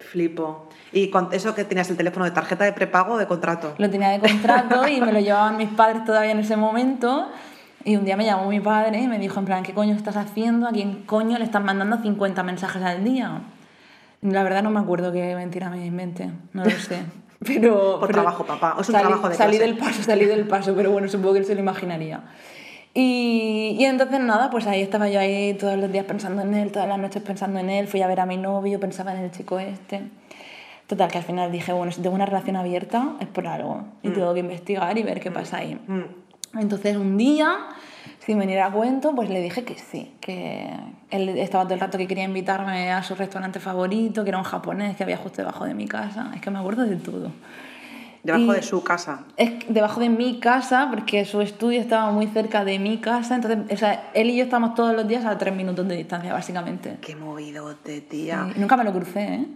Flipo. ¿Y con eso que tenías el teléfono de tarjeta de prepago o de contrato? Lo tenía de contrato y me lo llevaban mis padres todavía en ese momento. Y un día me llamó mi padre y me dijo, en plan, ¿qué coño estás haciendo? ¿A quién coño le están mandando 50 mensajes al día? La verdad no me acuerdo qué mentira me inventé, no lo sé. Pero, Por pero trabajo, papá. Es un salí, trabajo de Salí clase. del paso, salí del paso, pero bueno, supongo que él se lo imaginaría. Y, y entonces nada, pues ahí estaba yo ahí todos los días pensando en él, todas las noches pensando en él, fui a ver a mi novio, pensaba en el chico este. Total, que al final dije, bueno, si tengo una relación abierta es por algo y tengo que investigar y ver qué pasa ahí. Mm. Entonces un día, sin venir a cuento, pues le dije que sí, que él estaba todo el rato que quería invitarme a su restaurante favorito, que era un japonés que había justo debajo de mi casa. Es que me acuerdo de todo. Debajo Y- de su casa. Es debajo de mi casa, porque su estudio estaba muy cerca de mi casa, entonces, o sea, él y yo estábamos todos los días a tres minutos de distancia, básicamente. Qué movidote, tía. Y nunca me lo crucé, ¿eh?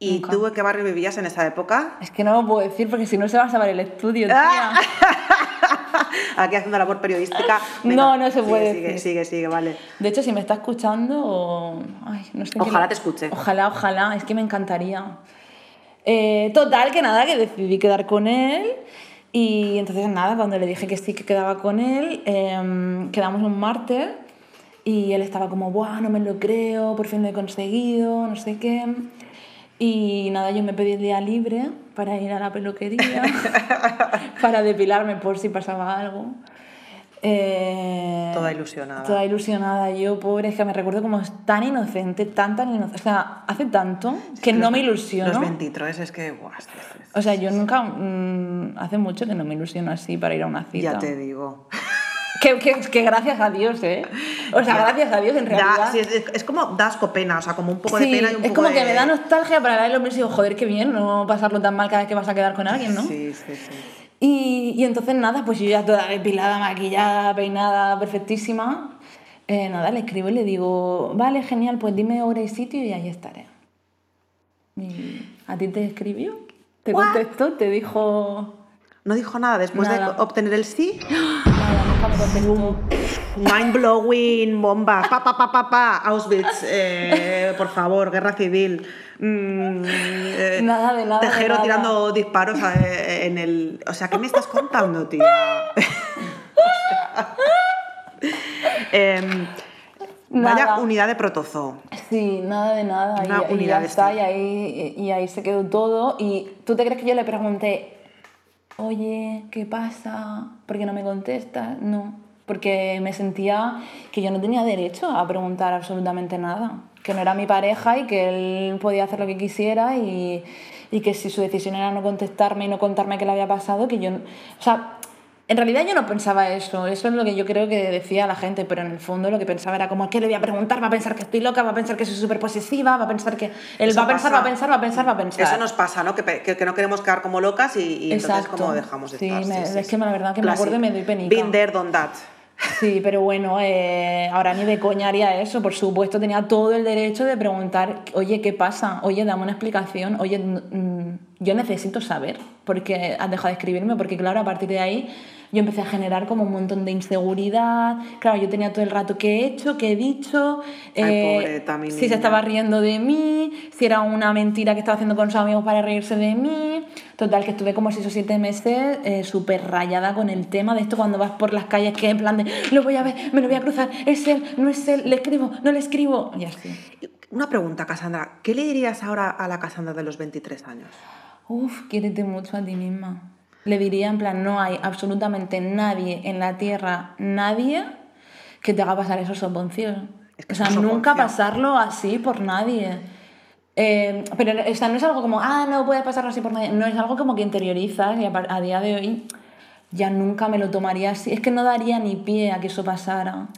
¿Y Nunca. tú en qué barrio vivías en esa época? Es que no lo puedo decir porque si no se va a saber el estudio, tía. Ah. Aquí haciendo labor periodística. No, no se sigue, puede Sigue, decir. sigue, sigue, vale. De hecho, si me está escuchando, o- ay, no sé. qué Ojalá le- te escuche. Ojalá, ojalá, es que me encantaría. Eh, total, que nada, que decidí quedar con él. Y entonces, nada, cuando le dije que sí que quedaba con él, em, quedamos un martes y él estaba como, ¡buah, no me lo creo! Por fin lo he conseguido, no sé qué. Y nada, yo me pedí el día libre para ir a la peluquería, para depilarme por si pasaba algo. Eh, toda ilusionada. Toda ilusionada. Yo, pobre, es que me recuerdo como tan inocente, tan, tan inocente. O sea, hace tanto que no me ilusiono. Los 23 es que, guau, O sea, yo nunca, mm, hace mucho que no me ilusiono así para ir a una cita. Ya te digo. Que, que, gracias a Dios, ¿eh? O sea, gracias a Dios en realidad. sí, es, como das pena, o sea, como un poco de pena y un poco Es como que me da nostalgia para la de los y digo, joder, qué bien, no pasarlo tan mal cada vez que vas a quedar con alguien, ¿no? Sí, sí, sí. Y, y entonces nada, pues yo ya toda depilada, maquillada, peinada, perfectísima. Eh, nada, le escribo y le digo, vale, genial, pues dime hora y sitio y ahí estaré. Y ¿A ti te escribió? ¿Te contestó? ¿Te dijo...? No dijo nada después de obtener el sí. Contestó. Mind blowing, bomba, pa, pa, pa, pa, pa, Auschwitz, eh, por favor, guerra civil. Mm, eh, nada de nada. Tejero tirando disparos eh, en el. O sea, ¿qué me estás contando, tía? Em, vaya unidad de protozoo. Sí, nada de nada. Una y, unidad y ya está, y ahí, y ahí se quedó todo. ¿Y tú te crees que yo le pregunté, oye, ¿qué pasa? ¿Por qué no me contestas? No, porque me sentía que yo no tenía derecho a preguntar absolutamente nada, que no era mi pareja y que él podía hacer lo que quisiera y, y que si su decisión era no contestarme y no contarme qué le había pasado, que yo... O sea, en realidad yo no pensaba eso, eso es lo que yo creo que decía la gente, pero en el fondo lo que pensaba era como, ¿qué le voy a preguntar? Va a pensar que estoy loca, va a pensar que soy súper posesiva, va a pensar que... Él va a pensar, va a pensar, va a pensar, va a pensar. Eso nos pasa, ¿no? Que, que, no queremos quedar como locas y, y entonces como dejamos de sí, estar. sí, sí, es que la verdad que me acuerdo y me doy penica. Been there, done that. Sí, pero bueno, eh, ahora ni de coña haría eso. Por supuesto, tenía todo el derecho de preguntar, oye, ¿qué pasa? Oye, dame una explicación. Oye, yo necesito saber por qué has dejado de escribirme, porque claro, a partir de ahí yo empecé a generar como un montón de inseguridad. Claro, yo tenía todo el rato qué he hecho, qué he dicho, eh, si se estaba riendo de mí, si era una mentira que estaba haciendo con sus amigos para reírse de mí. Total, que estuve como seis o siete meses eh, súper rayada con el tema de esto cuando vas por las calles que en plan de lo voy a ver, me lo voy a cruzar, es él, no es él, le escribo, no le escribo, y así. Una pregunta, Cassandra, ¿qué le dirías ahora a la Cassandra de los 23 años? Uf, quiérete mucho a ti misma le diría en plan, no hay absolutamente nadie en la Tierra, nadie que te haga pasar esos soponcios. o sea, nunca pasarlo así por nadie. Eh, pero o sea, no es algo como, ah, no puedes pasarlo así por nadie. No, es algo como que interiorizas y a, a día de hoy ya nunca me lo tomaría así. Es que no daría ni pie a que eso pasara.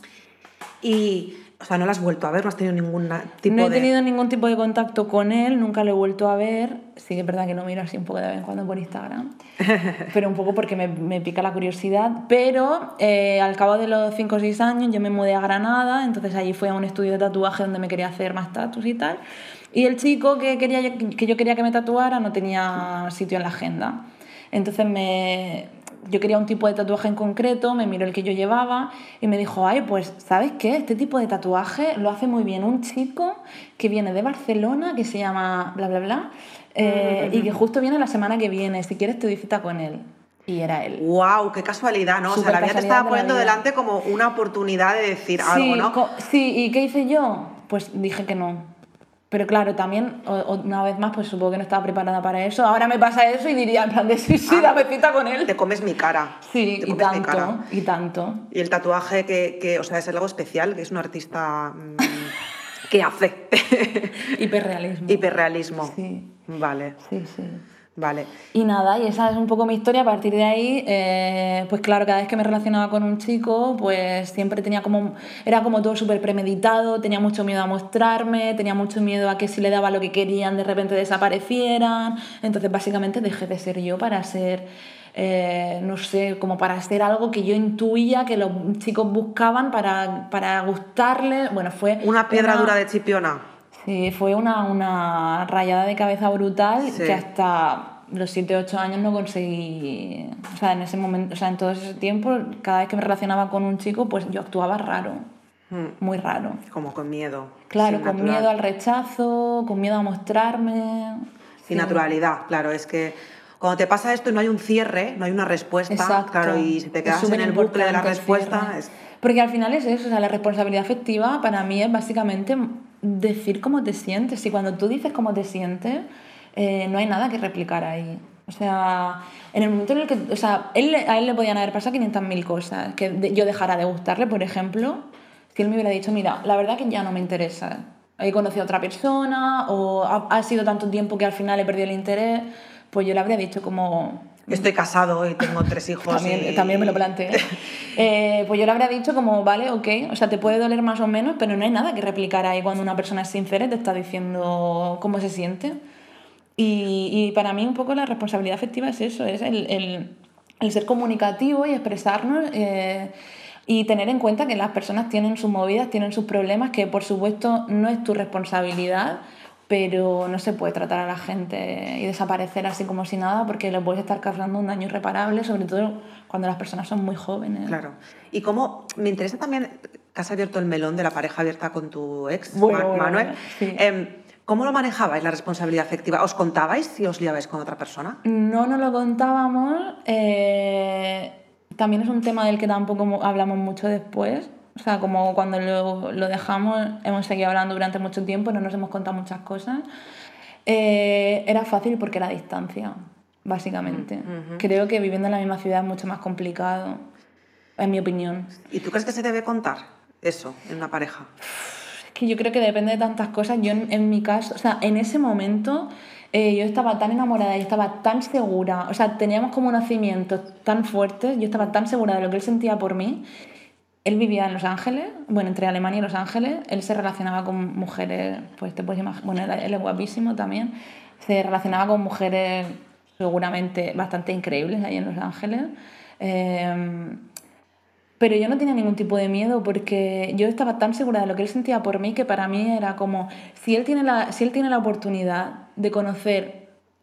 Y o sea, no lo has vuelto a ver, no has tenido ningún tipo de... No he tenido ningún tipo de contacto con él, nunca lo he vuelto a ver. Sí que es verdad que lo miro así un poco de vez en cuando por Instagram, pero un poco porque me, me pica la curiosidad. Pero eh, al cabo de los 5 o 6 años yo me mudé a Granada, entonces allí fui a un estudio de tatuaje donde me quería hacer más tatuajes y tal. Y el chico que, quería, que yo quería que me tatuara no tenía sitio en la agenda. Entonces me, yo quería un tipo de tatuaje en concreto, me miró el que yo llevaba y me dijo, ay, pues, ¿sabes qué? Este tipo de tatuaje lo hace muy bien un chico que viene de Barcelona, que se llama bla, bla, bla, eh, y que justo viene la semana que viene, si quieres te doy cita con él. Y era él. ¡Wow! ¡Qué casualidad, ¿no? o sea, la vida te estaba poniendo delante como una oportunidad de decir algo, ¿no? Sí, ¿y qué hice yo? Pues dije que no. Pero claro, también, una vez más, pues supongo que no estaba preparada para eso. Ahora me pasa eso y diría, en plan de sí, sí, ah, dame cita con él. Te comes mi cara. Sí, y tanto, y tanto. Y el tatuaje que, que, o sea, es algo especial, que es un artista mm, que hace. Hiperrealismo. Hiperrealismo. Sí. Vale. Sí, sí. Vale. Y nada, y esa es un poco mi historia. A partir de ahí, eh, pues claro, cada vez que me relacionaba con un chico, pues siempre tenía como. Era como todo súper premeditado, tenía mucho miedo a mostrarme, tenía mucho miedo a que si le daba lo que querían de repente desaparecieran. Entonces, básicamente, dejé de ser yo para ser. Eh, no sé, como para hacer algo que yo intuía que los chicos buscaban para, para gustarles. Bueno, fue. Una piedra dura de chipiona. Sí, fue una, una rayada de cabeza brutal que hasta los 7 8 años no conseguí. O sea, en ese momento, o sea, en todo ese tiempo, cada vez que me relacionaba con un chico, pues yo actuaba raro. Hmm. Muy raro. Como con miedo. Claro, con miedo al rechazo, con miedo a mostrarme. Sin naturalidad, claro, es que cuando te pasa esto y no hay un cierre, no hay una respuesta, Exacto. claro, y si te quedas en el bucle de la respuesta. Es... Porque al final es eso, o sea, la responsabilidad afectiva para mí es básicamente decir cómo te sientes. Y cuando tú dices cómo te sientes, eh, no hay nada que replicar ahí. O sea, en el momento en el que. O sea, él, a él le podían haber pasado 500.000 cosas. Que yo dejara de gustarle, por ejemplo, si él me hubiera dicho, mira, la verdad que ya no me interesa. He conocido a otra persona, o ha, ha sido tanto tiempo que al final he perdido el interés, pues yo le habría dicho como Estoy casado y tengo tres hijos. también, también me lo planteé. Eh, pues yo le habría dicho como, vale, ok, o sea, te puede doler más o menos, pero no hay nada que replicar ahí cuando una persona es sincera y te está diciendo cómo se siente. Y, y para mí un poco la responsabilidad afectiva es eso, es el, el, el ser comunicativo y expresarnos. Eh, y tener en cuenta que las personas tienen sus movidas, tienen sus problemas, que por supuesto no es tu responsabilidad, pero no se puede tratar a la gente y desaparecer así como si nada porque le puedes estar causando un daño irreparable, sobre todo cuando las personas son muy jóvenes. Claro. Y cómo me interesa también que has abierto el melón de la pareja abierta con tu ex, Manuel. sí. eh, ¿Cómo lo manejabais la responsabilidad afectiva? ¿Os contabais si os liabais con otra persona? No nos lo contábamos. Eh, también es un tema del que tampoco hablamos mucho después o sea, como cuando lo, lo, dejamos, hemos seguido hablando durante mucho tiempo, no nos hemos contado muchas cosas. Eh, era fácil porque era distancia, básicamente. Uh -huh. Creo que viviendo en la misma ciudad es mucho más complicado, en mi opinión. ¿Y tú crees que se debe contar eso en una pareja? Es que yo creo que depende de tantas cosas. Yo, en, en mi caso, o sea, en ese momento eh, yo estaba tan enamorada y estaba tan segura, o sea, teníamos como nacimientos tan fuertes, yo estaba tan segura de lo que él sentía por mí él vivía en Los Ángeles, bueno, entre Alemania y Los Ángeles, él se relacionaba con mujeres, pues te puedes imaginar, bueno, él es guapísimo también, se relacionaba con mujeres seguramente bastante increíbles ahí en Los Ángeles. Eh, pero yo no tenía ningún tipo de miedo porque yo estaba tan segura de lo que él sentía por mí que para mí era como, si él tiene la, si él tiene la oportunidad de conocer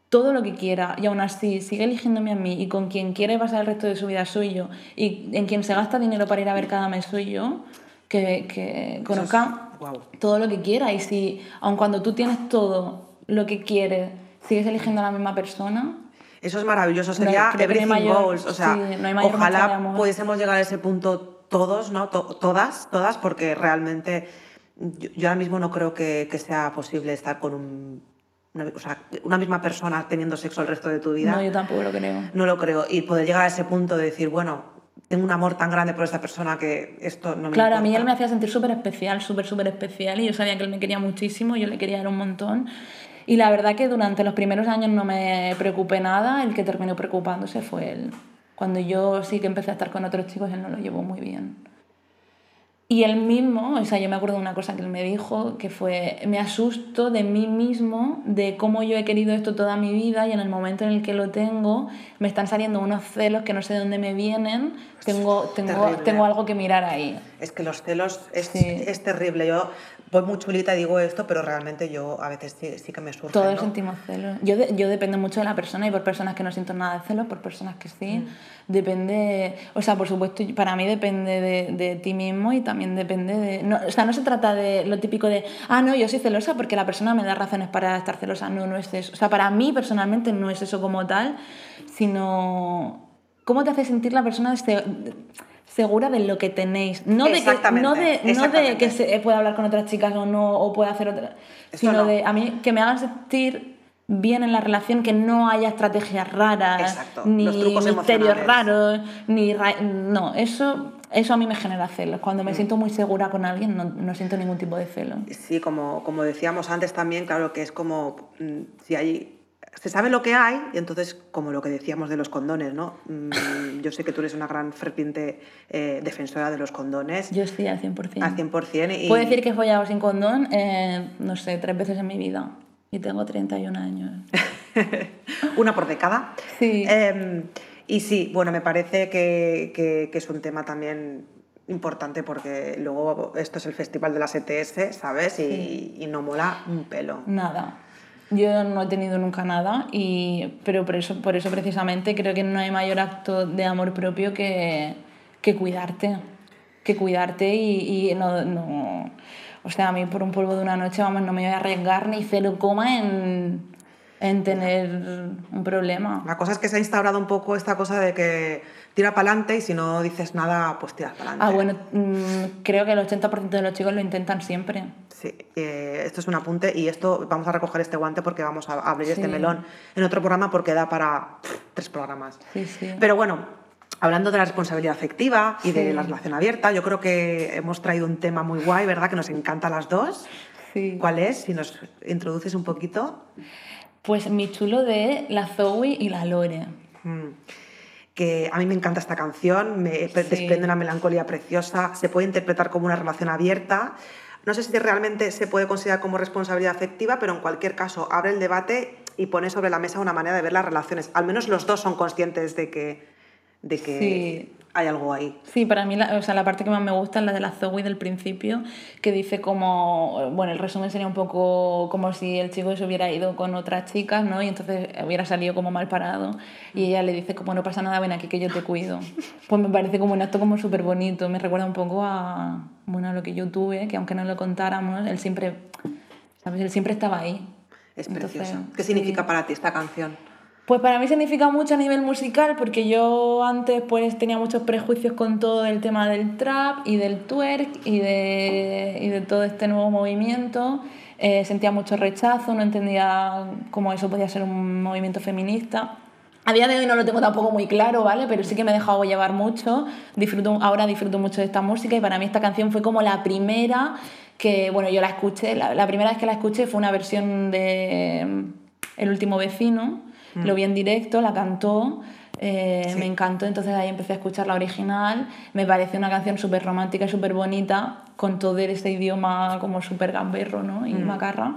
todo lo que quiera y aún así sigue eligiéndome a mí y con quien quiere pasar el resto de su vida soy yo y en quien se gasta dinero para ir a ver cada mes soy yo, que, que conozca es, wow. todo lo que quiera. Y si aun cuando tú tienes todo lo que quieres sigues eligiendo a la misma persona eso es maravilloso sería no, everything mayor, goals o sea sí, no ojalá pudiésemos llegar a ese punto todos no to todas todas porque realmente yo, yo, ahora mismo no creo que, que sea posible estar con un una, o sea, una misma persona teniendo sexo el resto de tu vida. No, yo tampoco lo creo. No lo creo. Y poder llegar a ese punto de decir, bueno, tengo un amor tan grande por esta persona que esto no me Claro, importa. a mí él me hacía sentir súper especial, súper, súper especial. Y yo sabía que él me quería muchísimo, yo le quería un montón. Y la verdad que durante los primeros años no me preocupé nada, el que terminó preocupándose fue él. Cuando yo sí que empecé a estar con otros chicos, él no lo llevó muy bien. Y él mismo, o sea, yo me acuerdo de una cosa que él me dijo, que fue, me asusto de mí mismo, de cómo yo he querido esto toda mi vida y en el momento en el que lo tengo, me están saliendo unos celos que no sé de dónde me vienen, tengo, tengo, tengo algo que mirar ahí. Es que los celos es, sí. es terrible. Yo voy muy chulita y digo esto, pero realmente yo a veces sí, sí que me surge. Todos ¿no? sentimos celos. Yo, de, yo dependo mucho de la persona y por personas que no siento nada de celos, por personas que sí. Mm. Depende, o sea, por supuesto, para mí depende de, de ti mismo y también depende de... No, o sea, no se trata de lo típico de, ah, no, yo soy celosa porque la persona me da razones para estar celosa. No, no es eso. O sea, para mí personalmente no es eso como tal, sino cómo te hace sentir la persona segura de lo que tenéis. No de que, no de, no de que se pueda hablar con otras chicas o no, o pueda hacer otra. Sino no. de a mí que me hagan sentir bien en la relación, que no haya estrategias raras, Exacto. ni misterios raros, ni. Ra no, eso. Eso a mí me genera celos. Cuando me mm. siento muy segura con alguien, no, no, siento ningún tipo de celo. Sí, como, como decíamos antes también, claro que es como mm, si hay se sabe lo que hay y entonces, como lo que decíamos de los condones, ¿no? Yo sé que tú eres una gran ferviente eh, defensora de los condones. Yo sí, al 100%. Al 100%. Y... Puedo decir que he follado sin condón, eh, no sé, tres veces en mi vida. Y tengo 31 años. una por década. Sí. Eh, y sí, bueno, me parece que, que, que es un tema también importante porque luego esto es el festival de las ETS, ¿sabes? Y, sí. y no mola un pelo. Nada. Yo no he tenido nunca nada, y, pero por eso, por eso precisamente creo que no hay mayor acto de amor propio que, que cuidarte. Que cuidarte y, y no, no, O sea, a mí por un polvo de una noche, vamos, no me voy a arriesgar ni cero coma en, en tener un problema. La cosa es que se ha instaurado un poco esta cosa de que tira para adelante y si no dices nada, pues tiras para adelante. Ah, bueno, mm, creo que el 80% de los chicos lo intentan siempre. Sí, eh, esto es un apunte y esto vamos a recoger este guante porque vamos a abrir este melón en otro programa porque da para tres programas. Sí, sí. Pero bueno, hablando de la responsabilidad afectiva y de la relación abierta, yo creo que hemos traído un tema muy guay, ¿verdad? Que nos encanta a las dos. Sí. ¿Cuál es? Si nos introduces un poquito. Pues mi chulo de la Zoe y la Lore. Mm. Que a mí me encanta esta canción, me desprende una melancolía preciosa, se puede interpretar como una relación abierta. No sé si realmente se puede considerar como responsabilidad afectiva, pero en cualquier caso abre el debate y pone sobre la mesa una manera de ver las relaciones. Al menos los dos son conscientes de que, de que hay algo ahí. Sí, para mí la, o sea, la parte que más me gusta es la de la Zoe del principio, que dice como, bueno, el resumen sería un poco como si el chico se hubiera ido con otras chicas, ¿no? Y entonces hubiera salido como mal parado. Y ella le dice como, no pasa nada, ven aquí que yo te cuido. Pues me parece como un acto como súper bonito, me recuerda un poco a, bueno, a lo que yo tuve, que aunque no lo contáramos, él siempre, ¿sabes? Él siempre estaba ahí. Es precioso. ¿Qué significa para ti esta canción? Pues para mí significa mucho a nivel musical porque yo antes pues tenía muchos prejuicios con todo el tema del trap y del twerk y de, y de todo este nuevo movimiento. Eh, sentía mucho rechazo, no entendía cómo eso podía ser un movimiento feminista. A día de hoy no lo tengo tampoco muy claro, ¿vale? Pero sí que me he dejado llevar mucho. Disfruto, ahora disfruto mucho de esta música y para mí esta canción fue como la primera que, bueno, yo la escuché, la, la primera vez que la escuché fue una versión de El último vecino, lo vi en directo, la cantó. Eh, me encantó, entonces ahí empecé a escuchar la original. Me pareció una canción súper romántica y súper bonita, con todo ese idioma como súper gamberro ¿no? y macarra.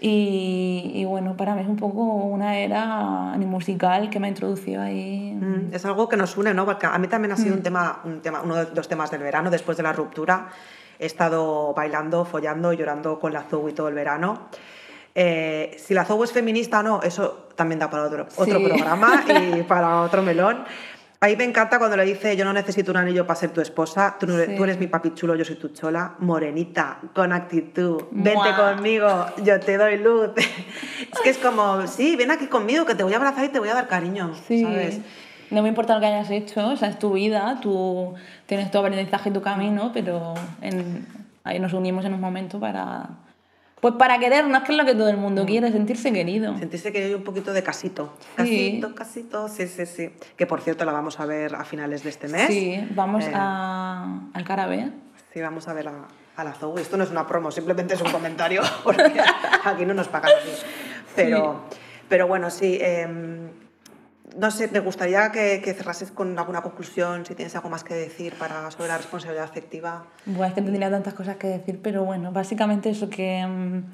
Y, y, bueno, para mí es un poco una era musical que me ha introducido ahí. Es algo que nos une, ¿no? Porque a mí también ha sido un tema, un tema, uno de los temas del verano, después de la ruptura. He estado bailando, follando, llorando con la Zoe todo el verano. Eh, si la Zoe es feminista o no, eso también da para otro, otro programa y para otro melón. Ahí me encanta cuando le dice, yo no necesito un anillo para ser tu esposa, tú, tú eres mi papi chulo, yo soy tu chola, morenita, con actitud, vente conmigo, yo te doy luz. es que es como, sí, ven aquí conmigo, que te voy a abrazar y te voy a dar cariño, ¿sabes? No me importa lo que hayas hecho, o sea, es tu vida, tú tienes tu aprendizaje y tu camino, pero ahí nos unimos en un momento para pues para querernos, que es lo que todo el mundo mm. quiere, sentirse querido. Sentirse que hay un poquito de casito. Casito, casito, sí, sí, sí. Que por cierto la vamos a ver a finales de este mes. Sí, vamos eh, a, al Carabé. Sí, vamos a ver a, a la Zoe. Esto no es una promo, simplemente es un comentario, porque aquí no nos pagan así. Pero, pero bueno, sí. Em, no sé, me gustaría que, que, cerrases con alguna conclusión, si tienes algo más que decir para, sobre la responsabilidad afectiva. Bueno, es que tendría tantas cosas que decir, pero bueno, básicamente eso que... Mm,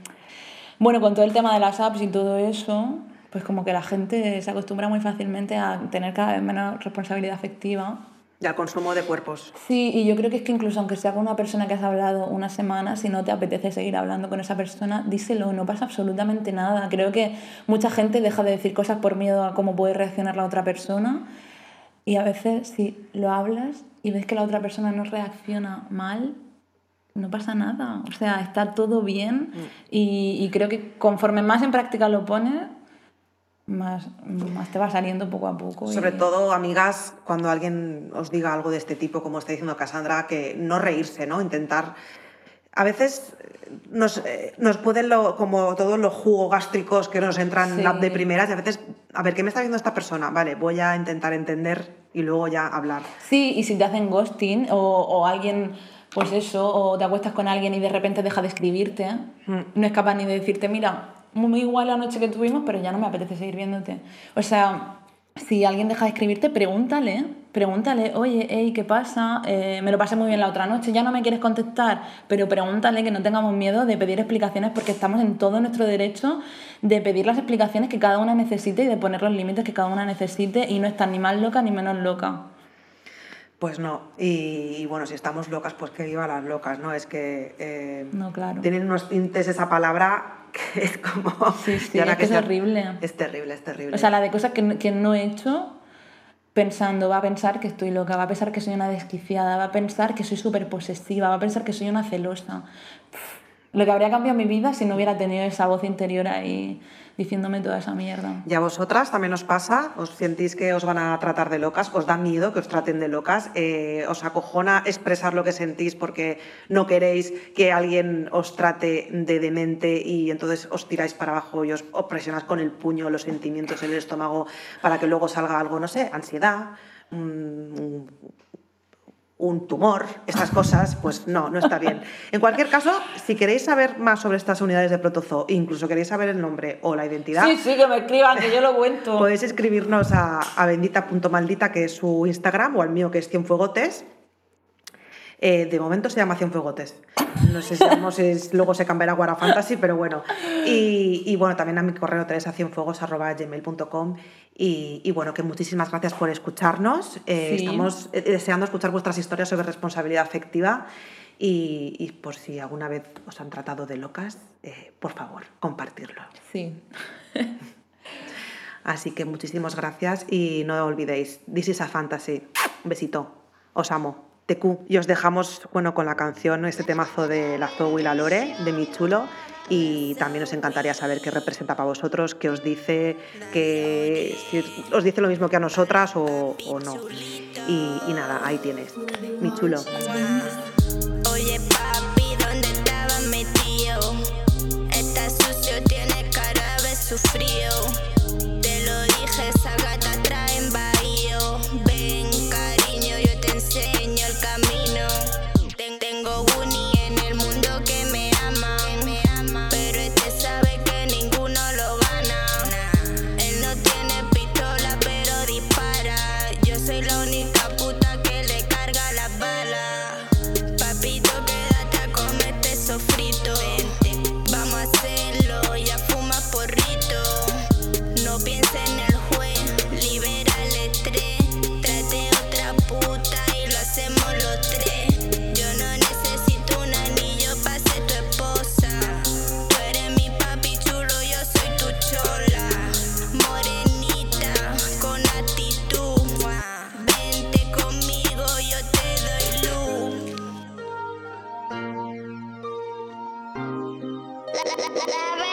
bueno, con todo el tema de las apps y todo eso, pues como que la gente se acostumbra muy fácilmente a tener cada vez menos responsabilidad afectiva y al consumo de cuerpos. Sí, y yo creo que es que incluso aunque sea con una persona que has hablado una semana, si no te apetece seguir hablando con esa persona, díselo, no pasa absolutamente nada. Creo que mucha gente deja de decir cosas por miedo a cómo puede reaccionar la otra persona. Y a veces si lo hablas y ves que la otra persona no reacciona mal, no pasa nada. O sea, está todo bien mm. y, y creo que conforme más en práctica lo pones, más, más te va saliendo poco a poco. Sobre todo, amigas, cuando alguien os diga algo de este tipo, como está diciendo Cassandra, que no reírse, ¿no? Intentar... A veces nos, eh, nos pueden, lo, como todos los jugos gástricos que nos entran de primeras, y a veces, a ver, ¿qué me está diciendo esta persona? Vale, voy a intentar entender y luego ya hablar. Sí, y si te hacen ghosting o, o alguien pues eso, o te acuestas con alguien y de repente deja de escribirte, mm. no es capaz ni de decirte, mira, muy igual la noche que tuvimos, pero ya no me apetece seguir viéndote. O sea, si alguien deja de escribirte, pregúntale, pregúntale, oye, hey, ¿qué pasa? Eh, me lo pasé muy bien la otra noche, ya no me quieres contestar, pero pregúntale que no tengamos miedo de pedir explicaciones porque estamos en todo nuestro derecho de pedir las explicaciones que cada una necesite y de poner los límites que cada una necesite y no estar ni más loca ni menos loca. Pues no, y, bueno, si estamos locas, pues que viva las locas, ¿no? Es que eh, no, claro. tienen unos tintes esa palabra que es como... Sí, sí, es, que es terrible. Es terrible, es terrible. O sea, la de cosas que, que no he hecho pensando, va a pensar que estoy loca, va a pensar que soy una desquiciada, va a pensar que soy súper posesiva, va a pensar que soy una celosa. Lo que habría cambiado mi vida si no hubiera tenido esa voz interior ahí diciéndome toda esa mierda. ¿Y a vosotras también os pasa? ¿Os sentís que os van a tratar de locas? ¿Os da miedo que os traten de locas? Eh, ¿Os acojona expresar lo que sentís porque no queréis que alguien os trate de demente y entonces os tiráis para abajo y os, presionáis con el puño los sentimientos en el estómago para que luego salga algo, no sé, ansiedad? un, un tumor, estas cosas, pues no, no está bien. En cualquier caso, si queréis saber más sobre estas unidades de protozoo, incluso queréis saber el nombre o la identidad, Sí, sí, que me escriban, que yo lo cuento. podéis escribirnos a, a bendita.maldita, que es su Instagram, o al mío, que es Cienfuegotes. Eh, de momento se llama Cienfuegotes. No sé si, es- luego se cambiará a Guara Fantasy, pero bueno. Y, y bueno, también a mi correo teresaccienfuegos.gmail.com y, y bueno, que muchísimas gracias por escucharnos. Eh, Sí. Estamos eh, deseando escuchar vuestras historias sobre responsabilidad afectiva y, y por si alguna vez os han tratado de locas, eh, por favor, compartirlo. Sí. Así que muchísimas gracias y no olvidéis, This is a Fantasy. Un besito. Os amo. TQ. Y os dejamos bueno, con la canción, este temazo de la Zoe y la Lore, de Mi Chulo. Y también nos encantaría saber qué representa para vosotros, qué os dice, que si os dice lo mismo que a nosotras o, o no. Y, y nada, ahí tienes. Mi chulo. Oye papi, ¿dónde estaba metido? Está sucio, tiene cara de sufrido. Te lo dije, esa gata La